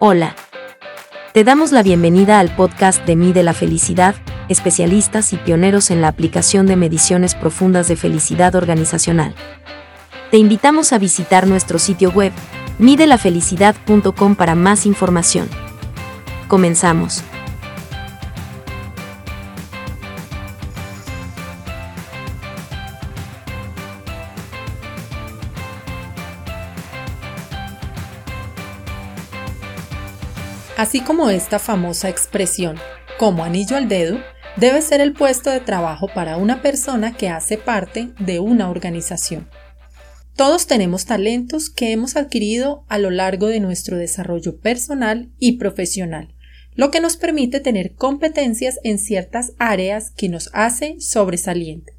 Hola. Te damos la bienvenida al podcast de Mide la Felicidad, especialistas y pioneros en la aplicación de mediciones profundas de felicidad organizacional. Te invitamos a visitar nuestro sitio web, midelafelicidad.com para más información. Comenzamos. Así como esta famosa expresión, como anillo al dedo, debe ser el puesto de trabajo para una persona que hace parte de una organización. Todos tenemos talentos que hemos adquirido a lo largo de nuestro desarrollo personal y profesional, lo que nos permite tener competencias en ciertas áreas que nos hace sobresaliente.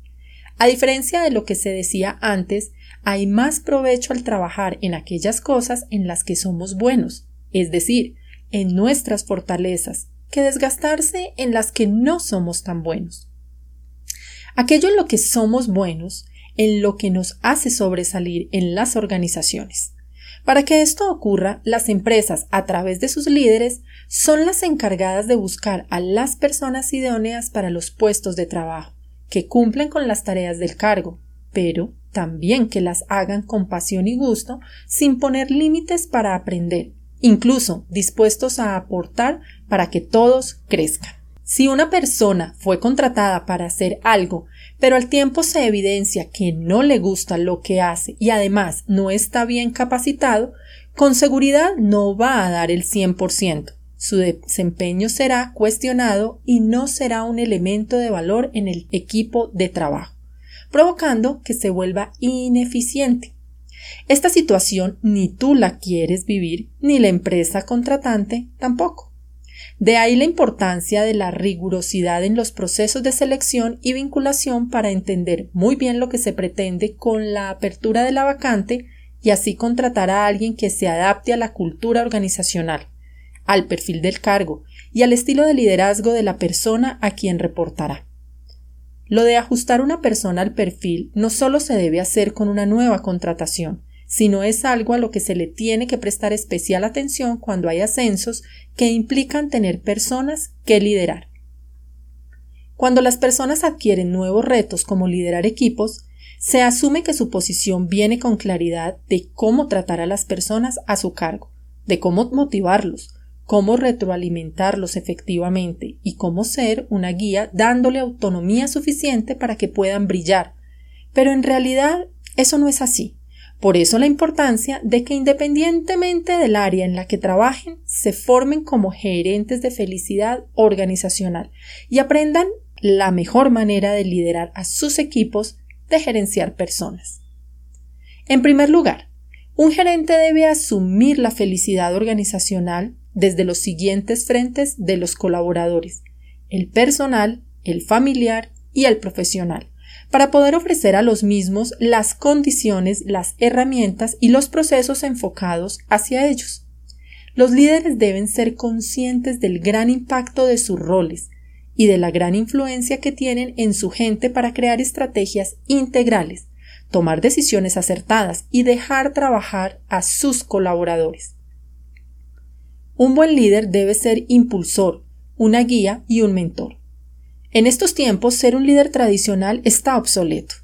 A diferencia de lo que se decía antes, hay más provecho al trabajar en aquellas cosas en las que somos buenos, es decir, en nuestras fortalezas, que desgastarse en las que no somos tan buenos. Aquello en lo que somos buenos, en lo que nos hace sobresalir en las organizaciones. Para que esto ocurra, las empresas, a través de sus líderes, son las encargadas de buscar a las personas idóneas para los puestos de trabajo, que cumplen con las tareas del cargo, pero también que las hagan con pasión y gusto, sin poner límites para aprender, incluso dispuestos a aportar para que todos crezcan. Si una persona fue contratada para hacer algo, pero al tiempo se evidencia que no le gusta lo que hace y además no está bien capacitado, con seguridad no va a dar el 100%. Su desempeño será cuestionado y no será un elemento de valor en el equipo de trabajo, provocando que se vuelva ineficiente. Esta situación ni tú la quieres vivir, ni la empresa contratante tampoco. De ahí la importancia de la rigurosidad en los procesos de selección y vinculación para entender muy bien lo que se pretende con la apertura de la vacante y así contratar a alguien que se adapte a la cultura organizacional, al perfil del cargo y al estilo de liderazgo de la persona a quien reportará. Lo de ajustar una persona al perfil no solo se debe hacer con una nueva contratación, sino es algo a lo que se le tiene que prestar especial atención cuando hay ascensos que implican tener personas que liderar. Cuando las personas adquieren nuevos retos como liderar equipos, se asume que su posición viene con claridad de cómo tratar a las personas a su cargo, de cómo motivarlos, cómo retroalimentarlos efectivamente y cómo ser una guía dándole autonomía suficiente para que puedan brillar. Pero en realidad eso no es así. Por eso la importancia de que independientemente del área en la que trabajen, se formen como gerentes de felicidad organizacional y aprendan la mejor manera de liderar a sus equipos de gerenciar personas. En primer lugar, un gerente debe asumir la felicidad organizacional desde los siguientes frentes de los colaboradores, el personal, el familiar y el profesional, para poder ofrecer a los mismos las condiciones, las herramientas y los procesos enfocados hacia ellos. Los líderes deben ser conscientes del gran impacto de sus roles y de la gran influencia que tienen en su gente para crear estrategias integrales, tomar decisiones acertadas y dejar trabajar a sus colaboradores. Un buen líder debe ser impulsor, una guía y un mentor. En estos tiempos, ser un líder tradicional está obsoleto.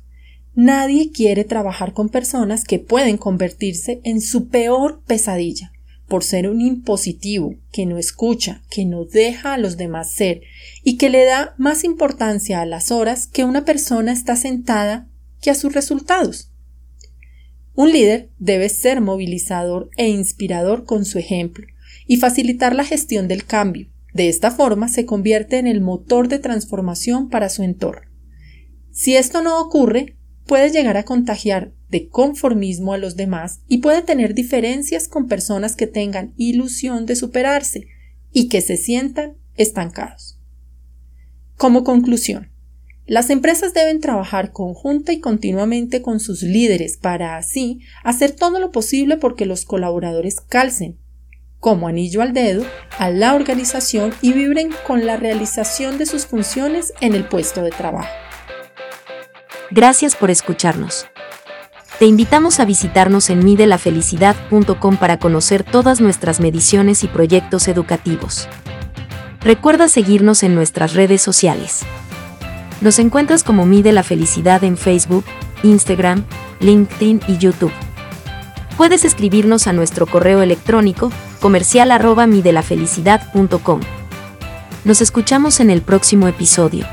Nadie quiere trabajar con personas que pueden convertirse en su peor pesadilla, por ser un impositivo, que no escucha, que no deja a los demás ser y que le da más importancia a las horas que una persona está sentada que a sus resultados. Un líder debe ser movilizador e inspirador con su ejemplo, y facilitar la gestión del cambio. De esta forma se convierte en el motor de transformación para su entorno. Si esto no ocurre, puede llegar a contagiar de conformismo a los demás y puede tener diferencias con personas que tengan ilusión de superarse y que se sientan estancados. Como conclusión, las empresas deben trabajar conjunta y continuamente con sus líderes para así hacer todo lo posible porque los colaboradores calcen, como anillo al dedo a la organización y vibren con la realización de sus funciones en el puesto de trabajo. Gracias por escucharnos. Te invitamos a visitarnos en midelafelicidad.com para conocer todas nuestras mediciones y proyectos educativos. Recuerda seguirnos en nuestras redes sociales. Nos encuentras como Mide la Felicidad en Facebook, Instagram, LinkedIn y YouTube. Puedes escribirnos a nuestro correo electrónico comercial arroba midelafelicidad.com. Nos escuchamos en el próximo episodio.